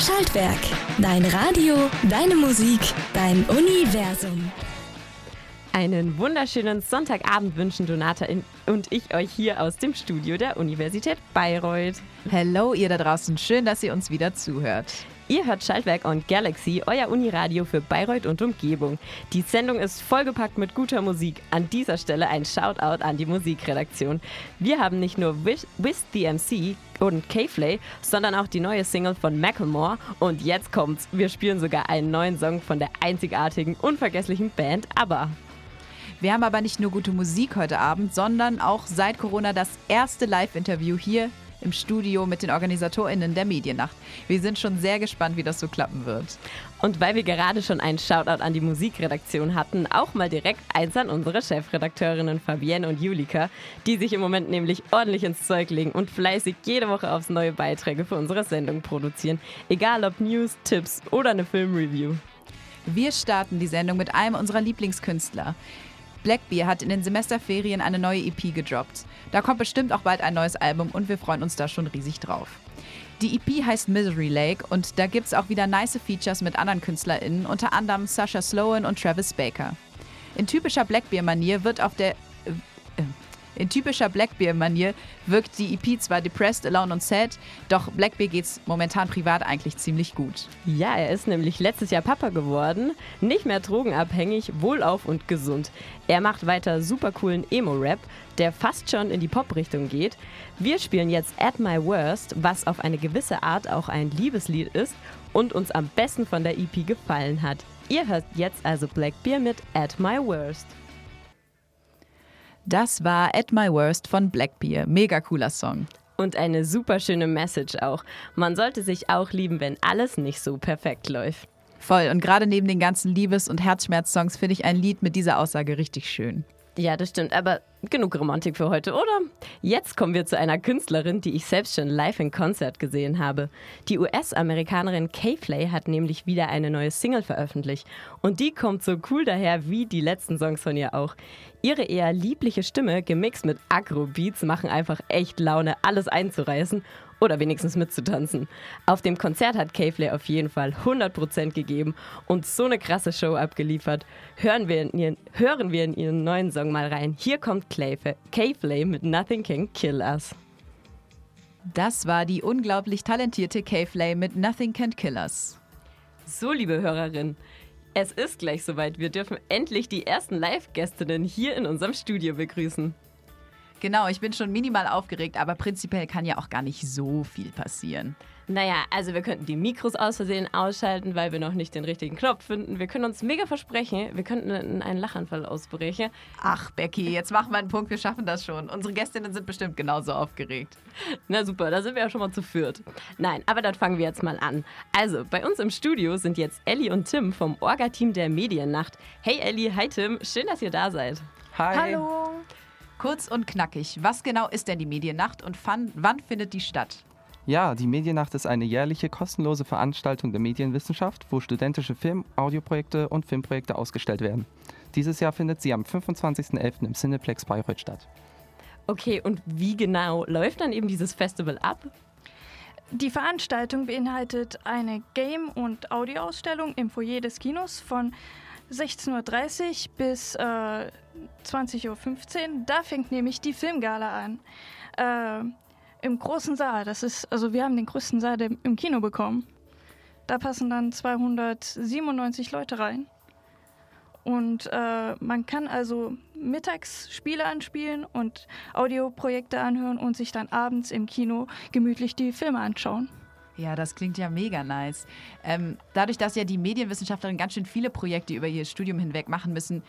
Schaltwerk. Dein Radio, deine Musik, dein Universum. Einen wunderschönen Sonntagabend wünschen Donata und ich euch hier aus dem Studio der Universität Bayreuth. Hallo ihr da draußen, schön, dass ihr uns wieder zuhört. Ihr hört Schaltwerk und Galaxy, euer Uniradio für Bayreuth und Umgebung. Die Sendung ist vollgepackt mit guter Musik. An dieser Stelle ein Shoutout an die Musikredaktion. Wir haben nicht nur Wiz the MC und K-Flay, sondern auch die neue Single von Macklemore. Und jetzt kommt's, wir spielen sogar einen neuen Song von der einzigartigen, unvergesslichen Band ABBA. Wir haben aber nicht nur gute Musik heute Abend, sondern auch seit Corona das erste Live-Interview hier im Studio mit den OrganisatorInnen der Mediennacht. Wir sind schon sehr gespannt, wie das so klappen wird. Und weil wir gerade schon einen Shoutout an die Musikredaktion hatten, auch mal direkt eins an unsere Chefredakteurinnen Fabienne und Julika, die sich im Moment nämlich ordentlich ins Zeug legen und fleißig jede Woche aufs neue Beiträge für unsere Sendung produzieren. Egal ob News, Tipps oder eine Filmreview. Wir starten die Sendung mit einem unserer Lieblingskünstler. Blackbeer hat in den Semesterferien eine neue EP gedroppt. Da kommt bestimmt auch bald ein neues Album und wir freuen uns da schon riesig drauf. Die EP heißt Misery Lake und da gibt es auch wieder nice Features mit anderen KünstlerInnen, unter anderem Sasha Sloan und Travis Baker. In typischer Blackbeer-Manier wird auf der in typischer Blackbear-Manier wirkt die EP zwar depressed, alone und sad, doch Blackbear geht's momentan privat eigentlich ziemlich gut. Ja, er ist nämlich letztes Jahr Papa geworden, nicht mehr drogenabhängig, wohlauf und gesund. Er macht weiter super coolen Emo-Rap, der fast schon in die Pop-Richtung geht. Wir spielen jetzt At My Worst, was auf eine gewisse Art auch ein Liebeslied ist und uns am besten von der EP gefallen hat. Ihr hört jetzt also Blackbear mit At My Worst. Das war At My Worst von Blackbeer. Mega cooler Song. Und eine super schöne Message auch. Man sollte sich auch lieben, wenn alles nicht so perfekt läuft. Voll. Und gerade neben den ganzen Liebes- und Herzschmerz-Songs finde ich ein Lied mit dieser Aussage richtig schön. Ja, das stimmt. Aber genug Romantik für heute, oder? Jetzt kommen wir zu einer Künstlerin, die ich selbst schon live in Konzert gesehen habe. Die US-Amerikanerin K-Flay hat nämlich wieder eine neue Single veröffentlicht. Und die kommt so cool daher wie die letzten Songs von ihr auch. Ihre eher liebliche Stimme, gemixt mit Agro-Beats, machen einfach echt Laune, alles einzureißen oder wenigstens mitzutanzen. Auf dem Konzert hat K-Flay auf jeden Fall 100% gegeben und so eine krasse Show abgeliefert. Hören wir in ihren, hören wir in ihren neuen Song mal rein. Hier kommt K-Flay mit Nothing Can Kill Us. Das war die unglaublich talentierte K-Flay mit Nothing Can Kill Us. So, liebe Hörerinnen, es ist gleich soweit. Wir dürfen endlich die ersten Live-Gästinnen hier in unserem Studio begrüßen. Genau, ich bin schon minimal aufgeregt, aber prinzipiell kann ja auch gar nicht so viel passieren. Naja, also wir könnten die Mikros aus Versehen ausschalten, weil wir noch nicht den richtigen Knopf finden. Wir können uns mega versprechen, wir könnten einen Lachanfall ausbrechen. Ach, Becky, jetzt machen wir einen Punkt, wir schaffen das schon. Unsere Gästinnen sind bestimmt genauso aufgeregt. Na super, da sind wir ja schon mal zu viert. Nein, aber dann fangen wir jetzt mal an. Also, bei uns im Studio sind jetzt Ellie und Tim vom Orga-Team der Mediennacht. Hey Ellie, hi Tim, schön, dass ihr da seid. Hi. Hallo. Kurz und knackig, was genau ist denn die Mediennacht und wann, wann findet die statt? Ja, die Mediennacht ist eine jährliche kostenlose Veranstaltung der Medienwissenschaft, wo studentische Film-, Audioprojekte und Filmprojekte ausgestellt werden. Dieses Jahr findet sie am 25.11. im Cineplex Bayreuth statt. Okay, und wie genau läuft dann eben dieses Festival ab? Die Veranstaltung beinhaltet eine Game- und Audioausstellung im Foyer des Kinos von 16.30 Uhr bis äh, 20.15 Uhr. Da fängt nämlich die Filmgala an. Äh, Im großen Saal. Das ist, also wir haben den größten Saal im Kino bekommen. Da passen dann 297 Leute rein. Und äh, man kann also mittags Spiele anspielen und Audioprojekte anhören und sich dann abends im Kino gemütlich die Filme anschauen. Ja, das klingt ja mega nice. Ähm, dadurch, dass ja die Medienwissenschaftlerinnen ganz schön viele Projekte über ihr Studium hinweg machen müssen,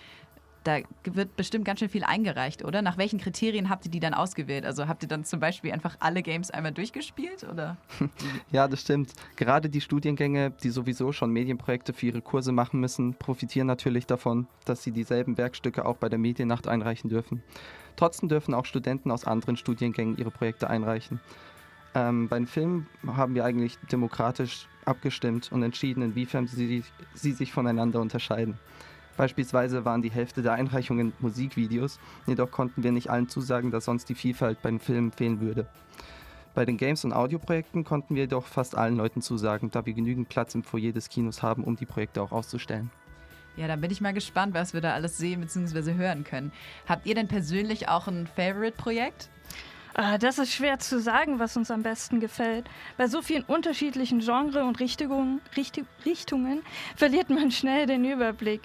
da wird bestimmt ganz schön viel eingereicht, oder? Nach welchen Kriterien habt ihr die dann ausgewählt? Also habt ihr dann zum Beispiel einfach alle Games einmal durchgespielt, oder? Ja, das stimmt. Gerade die Studiengänge, die sowieso schon Medienprojekte für ihre Kurse machen müssen, profitieren natürlich davon, dass sie dieselben Werkstücke auch bei der Mediennacht einreichen dürfen. Trotzdem dürfen auch Studenten aus anderen Studiengängen ihre Projekte einreichen. Ähm, beim Film haben wir eigentlich demokratisch abgestimmt und entschieden, inwiefern sie, sie sich voneinander unterscheiden. Beispielsweise waren die Hälfte der Einreichungen Musikvideos, jedoch konnten wir nicht allen zusagen, dass sonst die Vielfalt beim Film fehlen würde. Bei den Games- und Audioprojekten konnten wir jedoch fast allen Leuten zusagen, da wir genügend Platz im Foyer des Kinos haben, um die Projekte auch auszustellen. Ja, dann bin ich mal gespannt, was wir da alles sehen bzw. hören können. Habt ihr denn persönlich auch ein Favorite-Projekt? Äh, das ist schwer zu sagen, was uns am besten gefällt. Bei so vielen unterschiedlichen Genres und Richtungen, Richt Richtungen verliert man schnell den Überblick.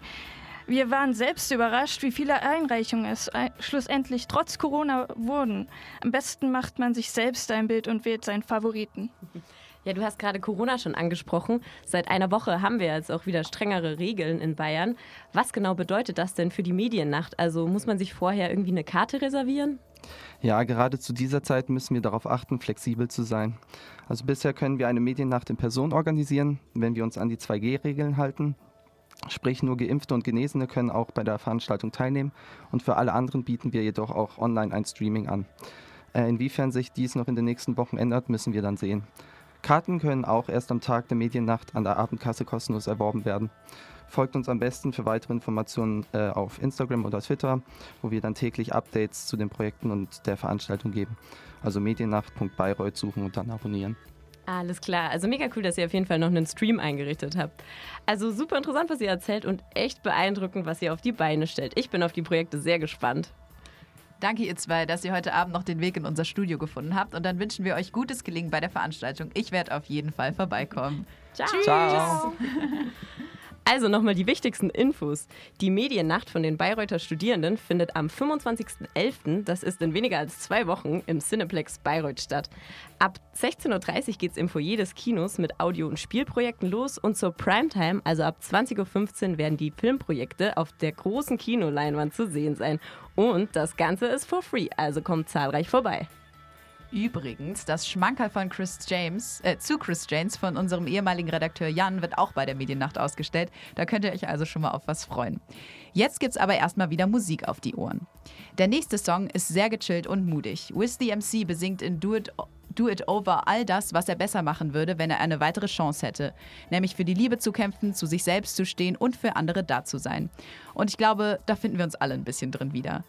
Wir waren selbst überrascht, wie viele Einreichungen es schlussendlich trotz Corona wurden. Am besten macht man sich selbst ein Bild und wählt seinen Favoriten. Ja, du hast gerade Corona schon angesprochen. Seit einer Woche haben wir jetzt auch wieder strengere Regeln in Bayern. Was genau bedeutet das denn für die Mediennacht? Also muss man sich vorher irgendwie eine Karte reservieren? Ja, gerade zu dieser Zeit müssen wir darauf achten, flexibel zu sein. Also bisher können wir eine Mediennacht in Person organisieren, wenn wir uns an die 2G-Regeln halten. Sprich, nur Geimpfte und Genesene können auch bei der Veranstaltung teilnehmen und für alle anderen bieten wir jedoch auch online ein Streaming an. Äh, inwiefern sich dies noch in den nächsten Wochen ändert, müssen wir dann sehen. Karten können auch erst am Tag der Mediennacht an der Abendkasse kostenlos erworben werden. Folgt uns am besten für weitere Informationen äh, auf Instagram oder Twitter, wo wir dann täglich Updates zu den Projekten und der Veranstaltung geben. Also mediennacht.bayreuth suchen und dann abonnieren. Alles klar. Also mega cool, dass ihr auf jeden Fall noch einen Stream eingerichtet habt. Also super interessant, was ihr erzählt und echt beeindruckend, was ihr auf die Beine stellt. Ich bin auf die Projekte sehr gespannt. Danke ihr zwei, dass ihr heute Abend noch den Weg in unser Studio gefunden habt und dann wünschen wir euch gutes Gelingen bei der Veranstaltung. Ich werde auf jeden Fall vorbeikommen. Ciao. Ciao. Also nochmal die wichtigsten Infos. Die Mediennacht von den Bayreuther Studierenden findet am 25.11., das ist in weniger als zwei Wochen, im Cineplex Bayreuth statt. Ab 16.30 Uhr geht es im Foyer des Kinos mit Audio- und Spielprojekten los und zur Primetime, also ab 20.15 Uhr, werden die Filmprojekte auf der großen Kinoleinwand zu sehen sein. Und das Ganze ist for free, also kommt zahlreich vorbei. Übrigens, das Schmankerl von Chris James, äh, zu Chris James von unserem ehemaligen Redakteur Jan wird auch bei der Mediennacht ausgestellt. Da könnt ihr euch also schon mal auf was freuen. Jetzt gibt's aber erstmal wieder Musik auf die Ohren. Der nächste Song ist sehr gechillt und mutig. Wiz the MC besingt in Do It Do It Over all das, was er besser machen würde, wenn er eine weitere Chance hätte. Nämlich für die Liebe zu kämpfen, zu sich selbst zu stehen und für andere da zu sein. Und ich glaube, da finden wir uns alle ein bisschen drin wieder.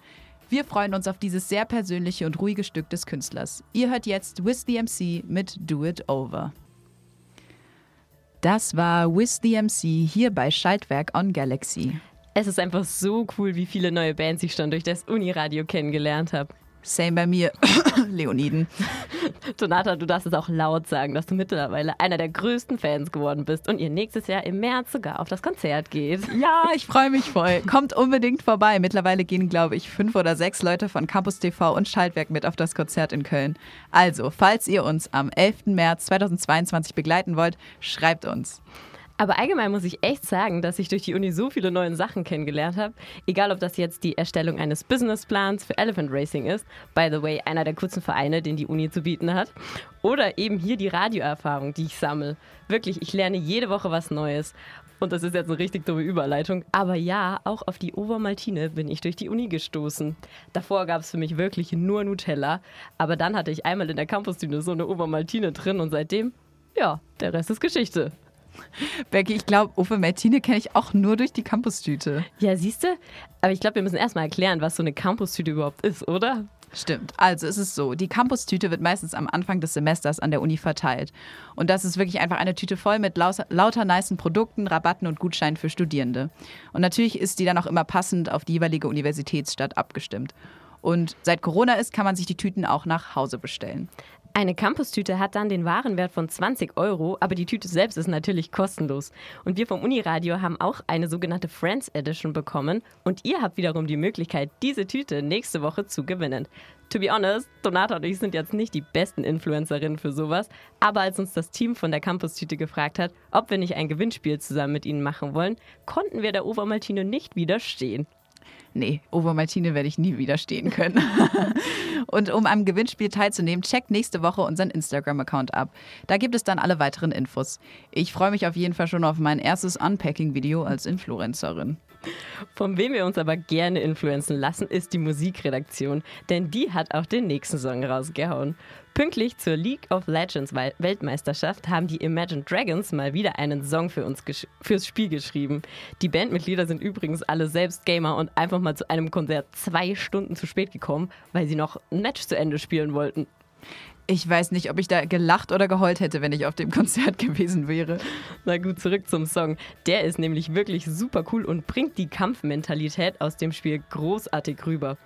Wir freuen uns auf dieses sehr persönliche und ruhige Stück des Künstlers. Ihr hört jetzt With the MC mit Do It Over. Das war With the MC hier bei Schaltwerk on Galaxy. Es ist einfach so cool, wie viele neue Bands ich schon durch das Uniradio kennengelernt habe. Same bei mir, Leoniden. Donata, du darfst es auch laut sagen, dass du mittlerweile einer der größten Fans geworden bist und ihr nächstes Jahr im März sogar auf das Konzert geht. Ja, ich freue mich voll. Kommt unbedingt vorbei. Mittlerweile gehen, glaube ich, fünf oder sechs Leute von Campus TV und Schaltwerk mit auf das Konzert in Köln. Also, falls ihr uns am 11. März 2022 begleiten wollt, schreibt uns. Aber allgemein muss ich echt sagen, dass ich durch die Uni so viele neue Sachen kennengelernt habe. Egal, ob das jetzt die Erstellung eines Businessplans für Elephant Racing ist, by the way, einer der kurzen Vereine, den die Uni zu bieten hat, oder eben hier die Radioerfahrung, die ich sammle. Wirklich, ich lerne jede Woche was Neues. Und das ist jetzt eine richtig dumme Überleitung. Aber ja, auch auf die Obermaltine bin ich durch die Uni gestoßen. Davor gab es für mich wirklich nur Nutella. Aber dann hatte ich einmal in der Campusdüne so eine Obermaltine drin und seitdem, ja, der Rest ist Geschichte. Becky, ich glaube, Uwe Martine kenne ich auch nur durch die Campustüte. Ja, siehst du? Aber ich glaube, wir müssen erstmal erklären, was so eine Campustüte überhaupt ist, oder? Stimmt. Also es ist so, die Campustüte wird meistens am Anfang des Semesters an der Uni verteilt. Und das ist wirklich einfach eine Tüte voll mit lauter, lauter nicen Produkten, Rabatten und Gutscheinen für Studierende. Und natürlich ist die dann auch immer passend auf die jeweilige Universitätsstadt abgestimmt. Und seit Corona ist, kann man sich die Tüten auch nach Hause bestellen. Eine Campus-Tüte hat dann den Warenwert von 20 Euro, aber die Tüte selbst ist natürlich kostenlos. Und wir vom Uniradio haben auch eine sogenannte Friends Edition bekommen und ihr habt wiederum die Möglichkeit, diese Tüte nächste Woche zu gewinnen. To be honest, Donata und ich sind jetzt nicht die besten Influencerinnen für sowas, aber als uns das Team von der Campus-Tüte gefragt hat, ob wir nicht ein Gewinnspiel zusammen mit ihnen machen wollen, konnten wir der Obermaltine nicht widerstehen nee, Obermaltine werde ich nie widerstehen können. und um am Gewinnspiel teilzunehmen, checkt nächste Woche unseren Instagram-Account ab. Da gibt es dann alle weiteren Infos. Ich freue mich auf jeden Fall schon auf mein erstes Unpacking-Video als Influencerin. Von wem wir uns aber gerne influenzen lassen, ist die Musikredaktion, denn die hat auch den nächsten Song rausgehauen. Pünktlich zur League of Legends Weltmeisterschaft haben die Imagine Dragons mal wieder einen Song für uns fürs Spiel geschrieben. Die Bandmitglieder sind übrigens alle selbst Gamer und einfach mal zu einem Konzert zwei Stunden zu spät gekommen, weil sie noch ein Match zu Ende spielen wollten. Ich weiß nicht, ob ich da gelacht oder geheult hätte, wenn ich auf dem Konzert gewesen wäre. Na gut, zurück zum Song. Der ist nämlich wirklich super cool und bringt die Kampfmentalität aus dem Spiel großartig rüber.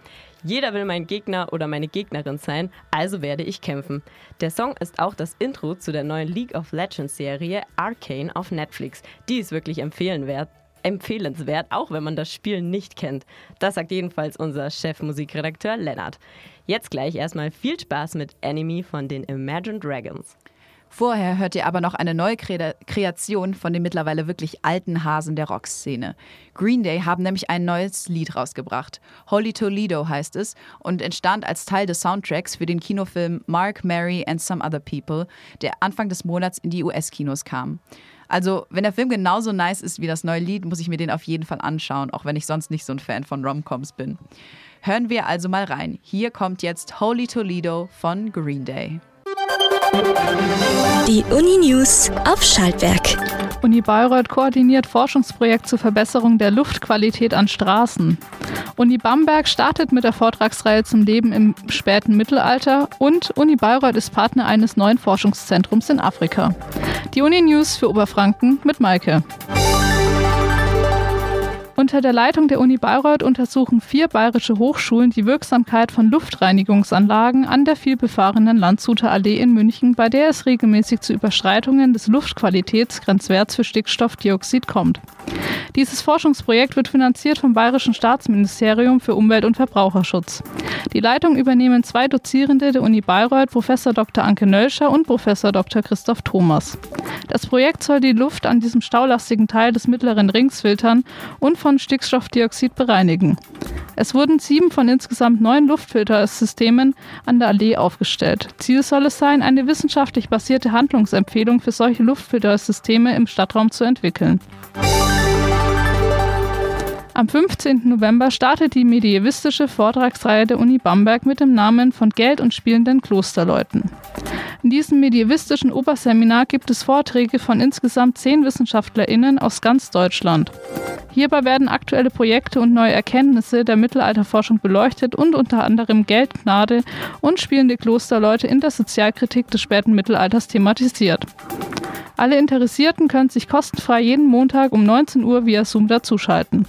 Jeder will mein Gegner oder meine Gegnerin sein, also werde ich kämpfen. Der Song ist auch das Intro zu der neuen League of Legends Serie Arcane auf Netflix. Die ist wirklich empfehlenwert empfehlenswert, auch wenn man das Spiel nicht kennt. Das sagt jedenfalls unser Chefmusikredakteur Lennart. Jetzt gleich erstmal viel Spaß mit Enemy von den Imagine Dragons. Vorher hört ihr aber noch eine neue Kre Kreation von den mittlerweile wirklich alten Hasen der Rockszene. Green Day haben nämlich ein neues Lied rausgebracht. Holy Toledo heißt es und entstand als Teil des Soundtracks für den Kinofilm Mark, Mary and Some Other People, der Anfang des Monats in die US-Kinos kam. Also, wenn der Film genauso nice ist wie das neue Lied, muss ich mir den auf jeden Fall anschauen, auch wenn ich sonst nicht so ein Fan von Romcoms bin. Hören wir also mal rein. Hier kommt jetzt Holy Toledo von Green Day. Die Uni News auf Schaltwerk. Uni Bayreuth koordiniert Forschungsprojekt zur Verbesserung der Luftqualität an Straßen. Uni Bamberg startet mit der Vortragsreihe zum Leben im späten Mittelalter und Uni Bayreuth ist Partner eines neuen Forschungszentrums in Afrika. Die Uni News für Oberfranken mit Maike. Unter der Leitung der Uni Bayreuth untersuchen vier bayerische Hochschulen die Wirksamkeit von Luftreinigungsanlagen an der vielbefahrenen Landshuter Allee in München, bei der es regelmäßig zu Überschreitungen des Luftqualitätsgrenzwerts für Stickstoffdioxid kommt. Dieses Forschungsprojekt wird finanziert vom Bayerischen Staatsministerium für Umwelt und Verbraucherschutz. Die Leitung übernehmen zwei Dozierende der Uni Bayreuth, Professor Dr. Anke Nölscher und Professor Dr. Christoph Thomas. Das Projekt soll die Luft an diesem staulastigen Teil des mittleren Rings filtern und von Stickstoffdioxid bereinigen. Es wurden sieben von insgesamt neun Luftfiltersystemen an der Allee aufgestellt. Ziel soll es sein, eine wissenschaftlich basierte Handlungsempfehlung für solche Luftfiltersysteme im Stadtraum zu entwickeln. Am 15. November startet die medievistische Vortragsreihe der Uni Bamberg mit dem Namen von Geld und spielenden Klosterleuten. In diesem medievistischen Oberseminar gibt es Vorträge von insgesamt zehn WissenschaftlerInnen aus ganz Deutschland. Hierbei werden aktuelle Projekte und neue Erkenntnisse der Mittelalterforschung beleuchtet und unter anderem Geld, Gnade und spielende Klosterleute in der Sozialkritik des späten Mittelalters thematisiert. Alle Interessierten können sich kostenfrei jeden Montag um 19 Uhr via Zoom dazuschalten.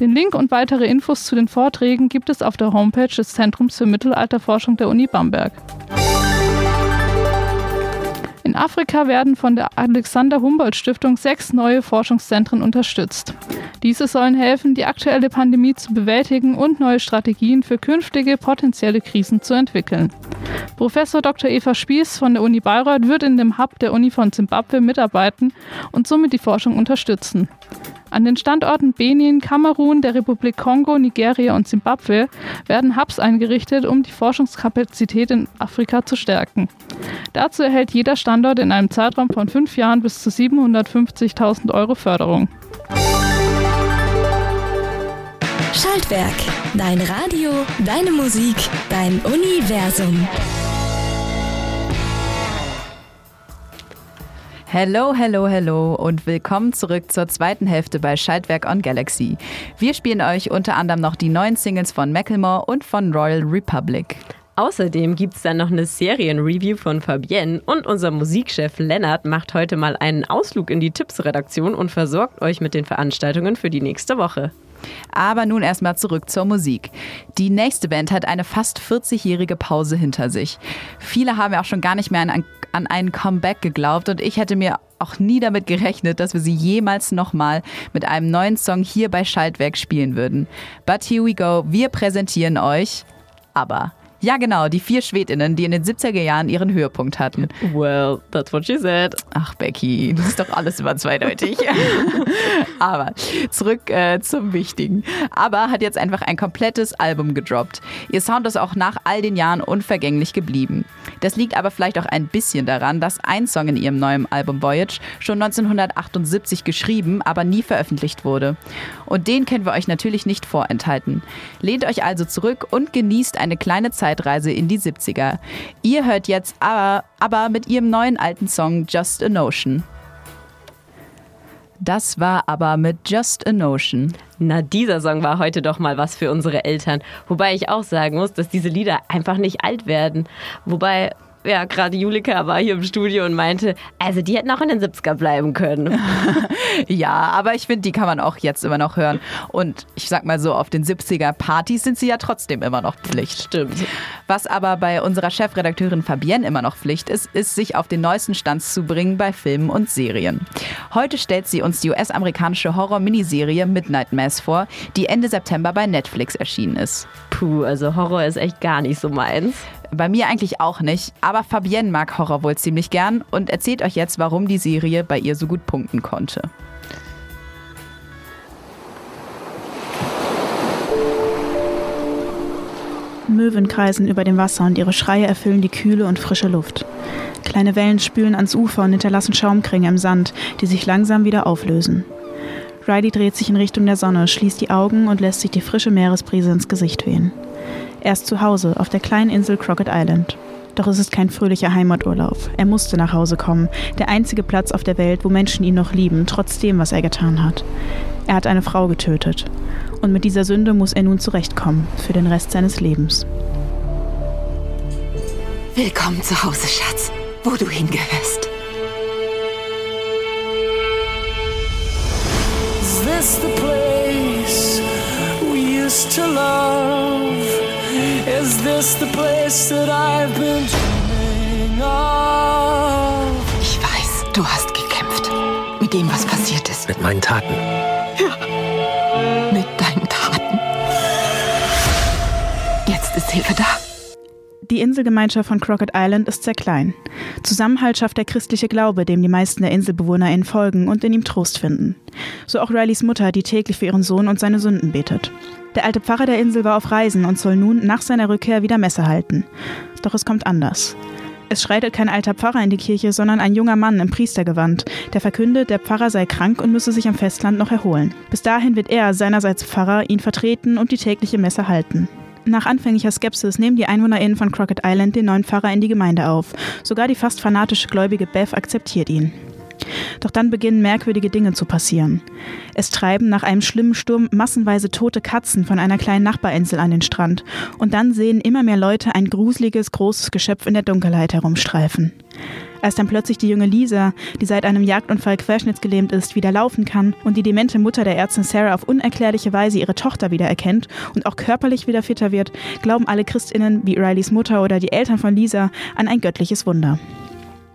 Den Link und weitere Infos zu den Vorträgen gibt es auf der Homepage des Zentrums für Mittelalterforschung der Uni Bamberg. In Afrika werden von der Alexander Humboldt Stiftung sechs neue Forschungszentren unterstützt. Diese sollen helfen, die aktuelle Pandemie zu bewältigen und neue Strategien für künftige potenzielle Krisen zu entwickeln. Professor Dr. Eva Spieß von der Uni Bayreuth wird in dem Hub der Uni von Zimbabwe mitarbeiten und somit die Forschung unterstützen. An den Standorten Benin, Kamerun, der Republik Kongo, Nigeria und Zimbabwe werden Hubs eingerichtet, um die Forschungskapazität in Afrika zu stärken. Dazu erhält jeder Standort in einem Zeitraum von fünf Jahren bis zu 750.000 Euro Förderung. Schaltwerk. Dein Radio, deine Musik, dein Universum. Hello, hello, hello und willkommen zurück zur zweiten Hälfte bei Schaltwerk on Galaxy. Wir spielen euch unter anderem noch die neuen Singles von Macklemore und von Royal Republic. Außerdem gibt es dann noch eine Serienreview von Fabienne und unser Musikchef Lennart macht heute mal einen Ausflug in die Tipps-Redaktion und versorgt euch mit den Veranstaltungen für die nächste Woche. Aber nun erstmal zurück zur Musik. Die nächste Band hat eine fast 40-jährige Pause hinter sich. Viele haben ja auch schon gar nicht mehr an, an einen Comeback geglaubt und ich hätte mir auch nie damit gerechnet, dass wir sie jemals nochmal mit einem neuen Song hier bei Schaltwerk spielen würden. But here we go, wir präsentieren euch aber ja, genau, die vier Schwedinnen, die in den 70er Jahren ihren Höhepunkt hatten. Well, that's what she said. Ach, Becky, das ist doch alles immer zweideutig. Aber zurück äh, zum Wichtigen. Aber hat jetzt einfach ein komplettes Album gedroppt. Ihr Sound ist auch nach all den Jahren unvergänglich geblieben. Das liegt aber vielleicht auch ein bisschen daran, dass ein Song in ihrem neuen Album Voyage schon 1978 geschrieben, aber nie veröffentlicht wurde. Und den können wir euch natürlich nicht vorenthalten. Lehnt euch also zurück und genießt eine kleine Zeit Zeitreise in die 70er. Ihr hört jetzt aber, aber mit ihrem neuen alten Song Just a Notion. Das war aber mit Just a Notion. Na, dieser Song war heute doch mal was für unsere Eltern. Wobei ich auch sagen muss, dass diese Lieder einfach nicht alt werden. Wobei, ja, gerade Julika war hier im Studio und meinte, also die hätten auch in den 70er bleiben können. ja, aber ich finde, die kann man auch jetzt immer noch hören. Und ich sag mal so, auf den 70er Partys sind sie ja trotzdem immer noch Pflicht. Stimmt. Was aber bei unserer Chefredakteurin Fabienne immer noch Pflicht ist, ist, sich auf den neuesten Stand zu bringen bei Filmen und Serien. Heute stellt sie uns die US-amerikanische Horror-Miniserie Midnight Mass vor, die Ende September bei Netflix erschienen ist. Puh, also Horror ist echt gar nicht so meins. Bei mir eigentlich auch nicht, aber Fabienne mag Horror wohl ziemlich gern und erzählt euch jetzt, warum die Serie bei ihr so gut punkten konnte. Möwen kreisen über dem Wasser und ihre Schreie erfüllen die kühle und frische Luft. Kleine Wellen spülen ans Ufer und hinterlassen Schaumkringe im Sand, die sich langsam wieder auflösen. Riley dreht sich in Richtung der Sonne, schließt die Augen und lässt sich die frische Meeresbrise ins Gesicht wehen. Er ist zu Hause auf der kleinen Insel Crockett Island. Doch es ist kein fröhlicher Heimaturlaub. Er musste nach Hause kommen, der einzige Platz auf der Welt, wo Menschen ihn noch lieben, trotz dem, was er getan hat. Er hat eine Frau getötet. Und mit dieser Sünde muss er nun zurechtkommen, für den Rest seines Lebens. Willkommen zu Hause, Schatz, wo du hingehörst. Is this the place we used to love? Is this the place that I've been dreaming of? Ich weiß, du hast gekämpft. Mit dem, was passiert ist. Mit meinen Taten. Ja. Mit deinen Taten. Jetzt ist Hilfe da. Die Inselgemeinschaft von Crockett Island ist sehr klein. Zusammenhalt schafft der christliche Glaube, dem die meisten der InselbewohnerInnen folgen und in ihm Trost finden. So auch Rileys Mutter, die täglich für ihren Sohn und seine Sünden betet. Der alte Pfarrer der Insel war auf Reisen und soll nun nach seiner Rückkehr wieder Messe halten. Doch es kommt anders. Es schreitet kein alter Pfarrer in die Kirche, sondern ein junger Mann im Priestergewand, der verkündet, der Pfarrer sei krank und müsse sich am Festland noch erholen. Bis dahin wird er, seinerseits Pfarrer, ihn vertreten und die tägliche Messe halten. Nach anfänglicher Skepsis nehmen die EinwohnerInnen von Crockett Island den neuen Pfarrer in die Gemeinde auf. Sogar die fast fanatische gläubige Beth akzeptiert ihn. Doch dann beginnen merkwürdige Dinge zu passieren. Es treiben nach einem schlimmen Sturm massenweise tote Katzen von einer kleinen Nachbarinsel an den Strand. Und dann sehen immer mehr Leute ein gruseliges, großes Geschöpf in der Dunkelheit herumstreifen. Als dann plötzlich die junge Lisa, die seit einem Jagdunfall querschnittsgelähmt ist, wieder laufen kann und die demente Mutter der Ärztin Sarah auf unerklärliche Weise ihre Tochter wiedererkennt und auch körperlich wieder fitter wird, glauben alle Christinnen wie Rileys Mutter oder die Eltern von Lisa an ein göttliches Wunder.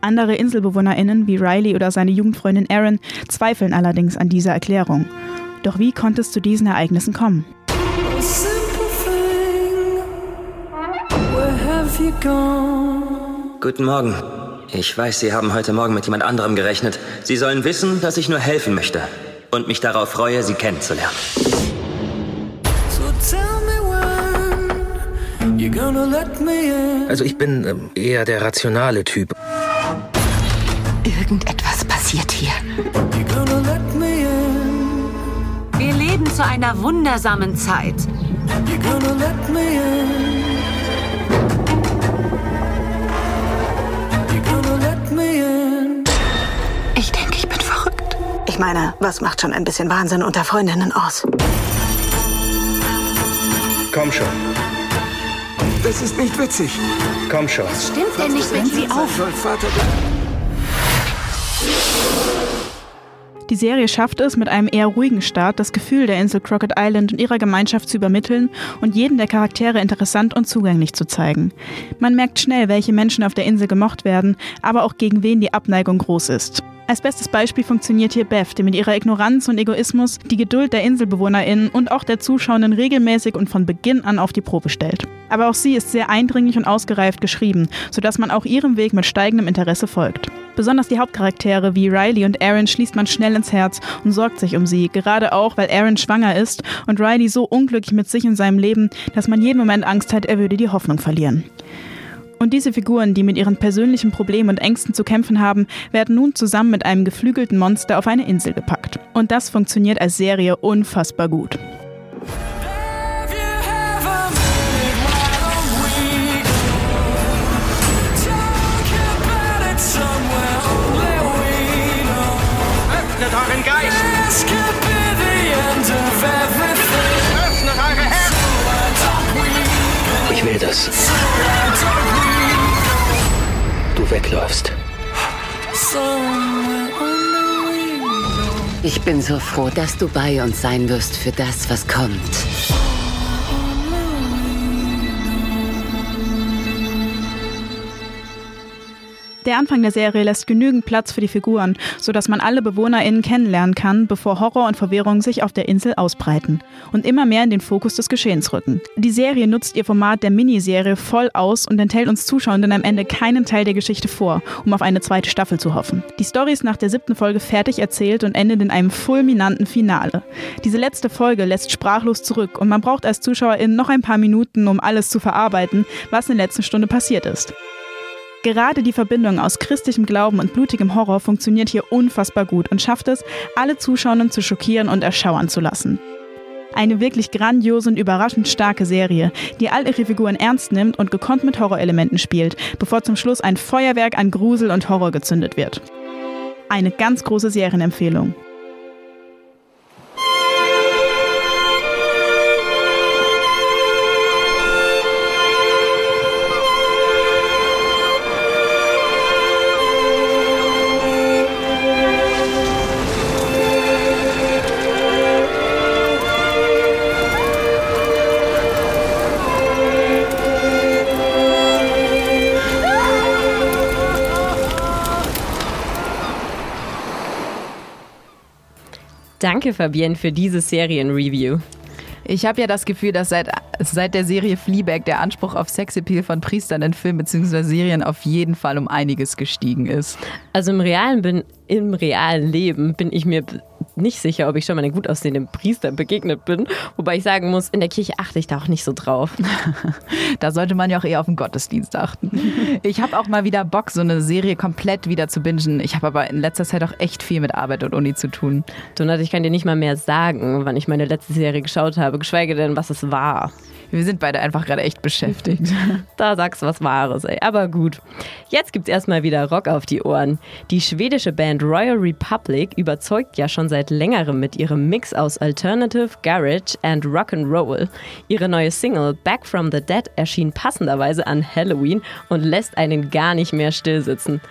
Andere InselbewohnerInnen wie Riley oder seine Jugendfreundin Erin zweifeln allerdings an dieser Erklärung. Doch wie konnte es zu diesen Ereignissen kommen? Guten Morgen. Ich weiß, Sie haben heute Morgen mit jemand anderem gerechnet. Sie sollen wissen, dass ich nur helfen möchte und mich darauf freue, Sie kennenzulernen. Also ich bin ähm, eher der rationale Typ. Irgendetwas passiert hier. Wir leben zu einer wundersamen Zeit. Ich denke, ich bin verrückt. Ich meine, was macht schon ein bisschen Wahnsinn unter Freundinnen aus? Komm schon, Das ist nicht witzig. komm schon. Stimmt denn nicht mit Sie auf? Die Serie schafft es, mit einem eher ruhigen Start das Gefühl der Insel Crockett Island und ihrer Gemeinschaft zu übermitteln und jeden der Charaktere interessant und zugänglich zu zeigen. Man merkt schnell, welche Menschen auf der Insel gemocht werden, aber auch gegen wen die Abneigung groß ist. Als bestes Beispiel funktioniert hier Beth, die mit ihrer Ignoranz und Egoismus die Geduld der InselbewohnerInnen und auch der Zuschauenden regelmäßig und von Beginn an auf die Probe stellt. Aber auch sie ist sehr eindringlich und ausgereift geschrieben, sodass man auch ihrem Weg mit steigendem Interesse folgt. Besonders die Hauptcharaktere wie Riley und Aaron schließt man schnell ins Herz und sorgt sich um sie, gerade auch, weil Aaron schwanger ist und Riley so unglücklich mit sich und seinem Leben, dass man jeden Moment Angst hat, er würde die Hoffnung verlieren. Und diese Figuren, die mit ihren persönlichen Problemen und Ängsten zu kämpfen haben, werden nun zusammen mit einem geflügelten Monster auf eine Insel gepackt. Und das funktioniert als Serie unfassbar gut. Wegläufst. Ich bin so froh, dass du bei uns sein wirst für das, was kommt. Der Anfang der Serie lässt genügend Platz für die Figuren, sodass man alle BewohnerInnen kennenlernen kann, bevor Horror und Verwirrung sich auf der Insel ausbreiten und immer mehr in den Fokus des Geschehens rücken. Die Serie nutzt ihr Format der Miniserie voll aus und enthält uns Zuschauenden am Ende keinen Teil der Geschichte vor, um auf eine zweite Staffel zu hoffen. Die Story ist nach der siebten Folge fertig erzählt und endet in einem fulminanten Finale. Diese letzte Folge lässt sprachlos zurück und man braucht als ZuschauerInnen noch ein paar Minuten, um alles zu verarbeiten, was in der letzten Stunde passiert ist. Gerade die Verbindung aus christlichem Glauben und blutigem Horror funktioniert hier unfassbar gut und schafft es, alle Zuschauenden zu schockieren und erschauern zu lassen. Eine wirklich grandiose und überraschend starke Serie, die all ihre Figuren ernst nimmt und gekonnt mit Horrorelementen spielt, bevor zum Schluss ein Feuerwerk an Grusel und Horror gezündet wird. Eine ganz große Serienempfehlung. Danke, Fabienne, für diese Serienreview. Ich habe ja das Gefühl, dass seit, seit der Serie Fleabag der Anspruch auf Sexappeal von Priestern in Filmen bzw. Serien auf jeden Fall um einiges gestiegen ist. Also im realen, bin, im realen Leben bin ich mir nicht sicher, ob ich schon mal einem gut aussehenden Priester begegnet bin. Wobei ich sagen muss, in der Kirche achte ich da auch nicht so drauf. da sollte man ja auch eher auf den Gottesdienst achten. Ich habe auch mal wieder Bock, so eine Serie komplett wieder zu bingen. Ich habe aber in letzter Zeit auch echt viel mit Arbeit und Uni zu tun. Donat, ich kann dir nicht mal mehr sagen, wann ich meine letzte Serie geschaut habe, geschweige denn, was es war. Wir sind beide einfach gerade echt beschäftigt. da sagst du was Wahres, ey. Aber gut. Jetzt gibt's erstmal wieder Rock auf die Ohren. Die schwedische Band Royal Republic überzeugt ja schon seit längerem mit ihrem Mix aus Alternative, Garage and Rock'n'Roll. Ihre neue Single Back from the Dead erschien passenderweise an Halloween und lässt einen gar nicht mehr stillsitzen.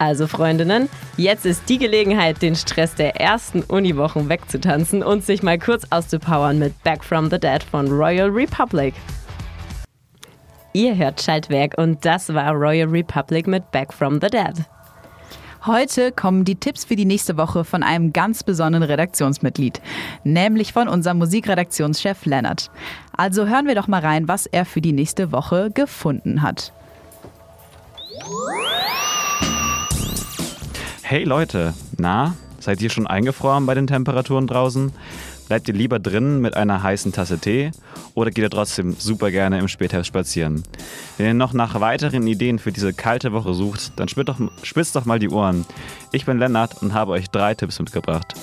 Also Freundinnen, jetzt ist die Gelegenheit, den Stress der ersten Uniwochen wegzutanzen und sich mal kurz auszupowern mit Back from the Dead von Royal Republic. Ihr hört Schaltwerk und das war Royal Republic mit Back from the Dead. Heute kommen die Tipps für die nächste Woche von einem ganz besonderen Redaktionsmitglied, nämlich von unserem Musikredaktionschef Leonard. Also hören wir doch mal rein, was er für die nächste Woche gefunden hat. Hey Leute, na, seid ihr schon eingefroren bei den Temperaturen draußen? Bleibt ihr lieber drinnen mit einer heißen Tasse Tee oder geht ihr trotzdem super gerne im Spätherbst spazieren? Wenn ihr noch nach weiteren Ideen für diese kalte Woche sucht, dann spitzt doch, spitzt doch mal die Ohren. Ich bin Lennart und habe euch drei Tipps mitgebracht.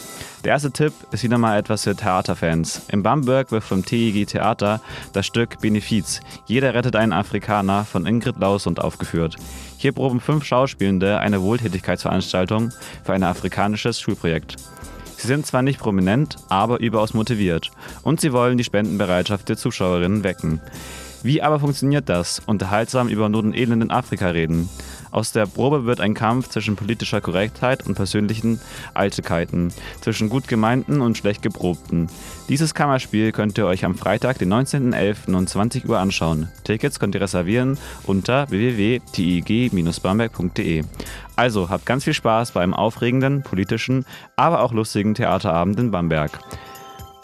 Der erste Tipp ist wieder mal etwas für Theaterfans. In Bamberg wird vom TIG Theater das Stück Benefiz. Jeder rettet einen Afrikaner von Ingrid Lausund aufgeführt. Hier proben fünf Schauspielende eine Wohltätigkeitsveranstaltung für ein afrikanisches Schulprojekt. Sie sind zwar nicht prominent, aber überaus motiviert und sie wollen die Spendenbereitschaft der Zuschauerinnen wecken. Wie aber funktioniert das? Unterhaltsam über Not und Elend in Afrika reden. Aus der Probe wird ein Kampf zwischen politischer Korrektheit und persönlichen Eitelkeiten, zwischen gut gemeinten und schlecht geprobten. Dieses Kammerspiel könnt ihr euch am Freitag, den 19.11. um 20 Uhr anschauen. Tickets könnt ihr reservieren unter www.tig-bamberg.de. Also habt ganz viel Spaß beim aufregenden, politischen, aber auch lustigen Theaterabend in Bamberg.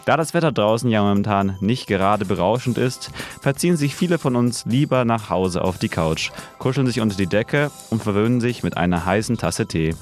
Da das Wetter draußen ja momentan nicht gerade berauschend ist, verziehen sich viele von uns lieber nach Hause auf die Couch, kuscheln sich unter die Decke und verwöhnen sich mit einer heißen Tasse Tee.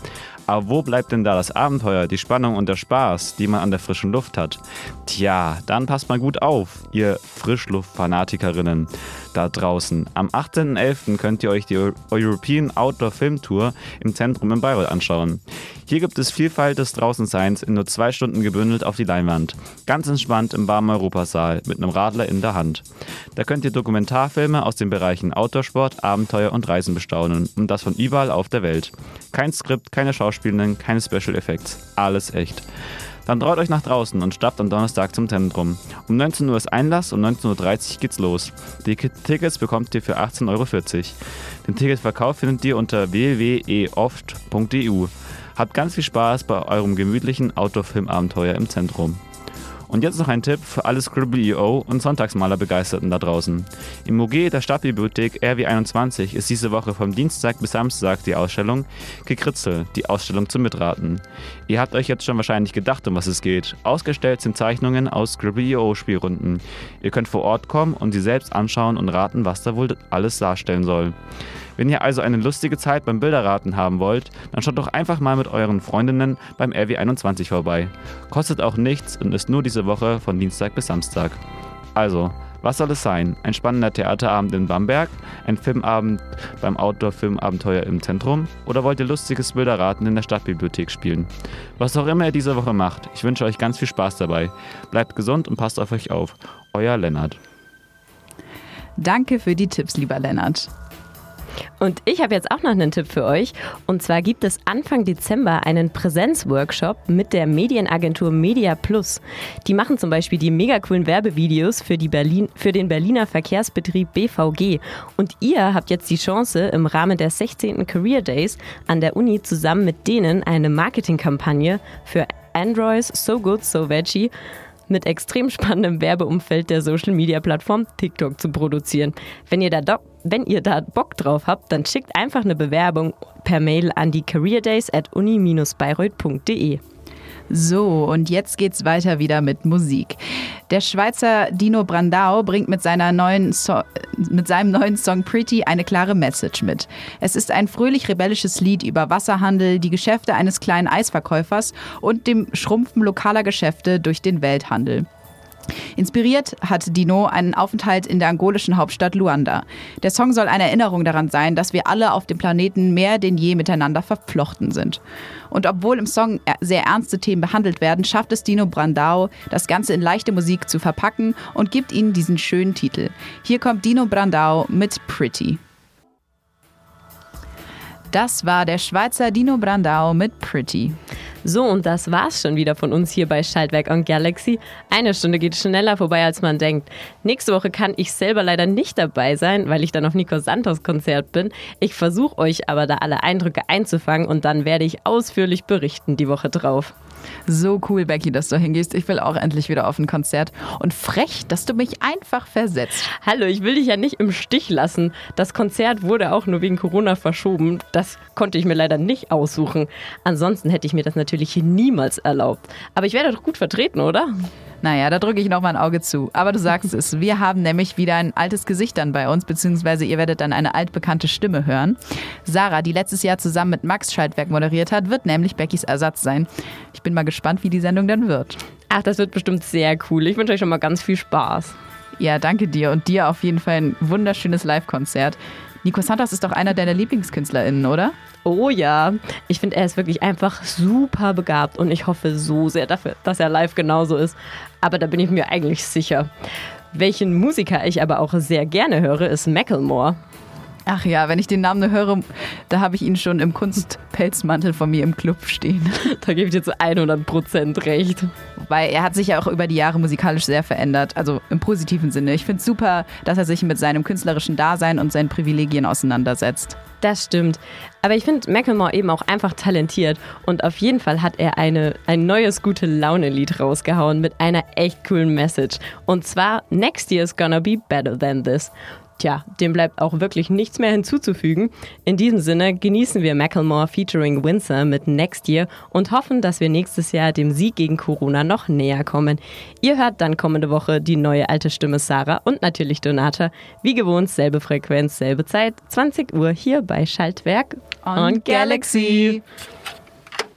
Aber wo bleibt denn da das Abenteuer, die Spannung und der Spaß, die man an der frischen Luft hat? Tja, dann passt mal gut auf, ihr Frischluft-Fanatikerinnen da draußen. Am 18.11. könnt ihr euch die European Outdoor Film Tour im Zentrum in Bayreuth anschauen. Hier gibt es Vielfalt des Draußenseins in nur zwei Stunden gebündelt auf die Leinwand. Ganz entspannt im warmen Europasaal mit einem Radler in der Hand. Da könnt ihr Dokumentarfilme aus den Bereichen Outdoorsport, Abenteuer und Reisen bestaunen. Und das von überall auf der Welt. Kein Skript, keine Schauspielenden, keine Special Effects. Alles echt. Dann traut euch nach draußen und stappt am Donnerstag zum Zentrum. Um 19 Uhr ist Einlass, um 19.30 Uhr geht's los. Die Tickets bekommt ihr für 18,40 Euro. Den Ticketverkauf findet ihr unter www.eoft.eu. Habt ganz viel Spaß bei eurem gemütlichen Outdoor-Filmabenteuer im Zentrum. Und jetzt noch ein Tipp für alle Scribble.io und Sonntagsmaler-Begeisterten da draußen. Im OG der Stadtbibliothek RW21 ist diese Woche vom Dienstag bis Samstag die Ausstellung Gekritzel, die Ausstellung zum Mitraten. Ihr habt euch jetzt schon wahrscheinlich gedacht, um was es geht. Ausgestellt sind Zeichnungen aus Scribble.io Spielrunden. Ihr könnt vor Ort kommen und sie selbst anschauen und raten, was da wohl alles darstellen soll. Wenn ihr also eine lustige Zeit beim Bilderraten haben wollt, dann schaut doch einfach mal mit euren Freundinnen beim RW21 vorbei. Kostet auch nichts und ist nur diese Woche von Dienstag bis Samstag. Also, was soll es sein? Ein spannender Theaterabend in Bamberg? Ein Filmabend beim Outdoor-Filmabenteuer im Zentrum? Oder wollt ihr lustiges Bilderraten in der Stadtbibliothek spielen? Was auch immer ihr diese Woche macht, ich wünsche euch ganz viel Spaß dabei. Bleibt gesund und passt auf euch auf. Euer Lennart. Danke für die Tipps, lieber Lennart. Und ich habe jetzt auch noch einen Tipp für euch. Und zwar gibt es Anfang Dezember einen Präsenzworkshop mit der Medienagentur Media Plus. Die machen zum Beispiel die mega coolen Werbevideos für, die Berlin, für den Berliner Verkehrsbetrieb BVG. Und ihr habt jetzt die Chance, im Rahmen der 16. Career Days an der Uni zusammen mit denen eine Marketingkampagne für Androids So Good So Veggie mit extrem spannendem Werbeumfeld der Social Media Plattform TikTok zu produzieren. Wenn ihr da, wenn ihr da Bock drauf habt, dann schickt einfach eine Bewerbung per Mail an die careerdays at uni-bayreuth.de. So, und jetzt geht's weiter wieder mit Musik. Der Schweizer Dino Brandao bringt mit, seiner neuen so mit seinem neuen Song Pretty eine klare Message mit. Es ist ein fröhlich-rebellisches Lied über Wasserhandel, die Geschäfte eines kleinen Eisverkäufers und dem Schrumpfen lokaler Geschäfte durch den Welthandel. Inspiriert hat Dino einen Aufenthalt in der angolischen Hauptstadt Luanda. Der Song soll eine Erinnerung daran sein, dass wir alle auf dem Planeten mehr denn je miteinander verflochten sind. Und obwohl im Song sehr ernste Themen behandelt werden, schafft es Dino Brandao, das Ganze in leichte Musik zu verpacken und gibt ihnen diesen schönen Titel. Hier kommt Dino Brandao mit Pretty. Das war der Schweizer Dino Brandao mit Pretty. So, und das war's schon wieder von uns hier bei Schaltwerk on Galaxy. Eine Stunde geht schneller vorbei, als man denkt. Nächste Woche kann ich selber leider nicht dabei sein, weil ich dann auf Nico Santos Konzert bin. Ich versuche euch aber da alle Eindrücke einzufangen und dann werde ich ausführlich berichten die Woche drauf. So cool, Becky, dass du hingehst. Ich will auch endlich wieder auf ein Konzert. Und frech, dass du mich einfach versetzt. Hallo, ich will dich ja nicht im Stich lassen. Das Konzert wurde auch nur wegen Corona verschoben. Das konnte ich mir leider nicht aussuchen. Ansonsten hätte ich mir das natürlich niemals erlaubt. Aber ich werde doch gut vertreten, oder? Naja, da drücke ich noch mal ein Auge zu. Aber du sagst es, wir haben nämlich wieder ein altes Gesicht dann bei uns, beziehungsweise ihr werdet dann eine altbekannte Stimme hören. Sarah, die letztes Jahr zusammen mit Max Schaltwerk moderiert hat, wird nämlich Beckys Ersatz sein. Ich bin mal gespannt, wie die Sendung dann wird. Ach, das wird bestimmt sehr cool. Ich wünsche euch schon mal ganz viel Spaß. Ja, danke dir und dir auf jeden Fall ein wunderschönes Live-Konzert. Nico Santos ist doch einer deiner LieblingskünstlerInnen, oder? Oh ja, ich finde, er ist wirklich einfach super begabt und ich hoffe so sehr dafür, dass er live genauso ist. Aber da bin ich mir eigentlich sicher. Welchen Musiker ich aber auch sehr gerne höre, ist Macklemore. Ach ja, wenn ich den Namen nur höre, da habe ich ihn schon im Kunstpelzmantel von mir im Club stehen. Da gebe ich dir zu 100% recht. Weil er hat sich ja auch über die Jahre musikalisch sehr verändert, also im positiven Sinne. Ich finde es super, dass er sich mit seinem künstlerischen Dasein und seinen Privilegien auseinandersetzt. Das stimmt. Aber ich finde Macklemore eben auch einfach talentiert. Und auf jeden Fall hat er eine, ein neues gute Laune-Lied rausgehauen mit einer echt coolen Message. Und zwar Next Year is gonna be better than this. Tja, dem bleibt auch wirklich nichts mehr hinzuzufügen. In diesem Sinne genießen wir Macklemore featuring Windsor mit Next Year und hoffen, dass wir nächstes Jahr dem Sieg gegen Corona noch näher kommen. Ihr hört dann kommende Woche die neue alte Stimme Sarah und natürlich Donata. Wie gewohnt, selbe Frequenz, selbe Zeit, 20 Uhr hier bei Schaltwerk on, on Galaxy. Galaxy.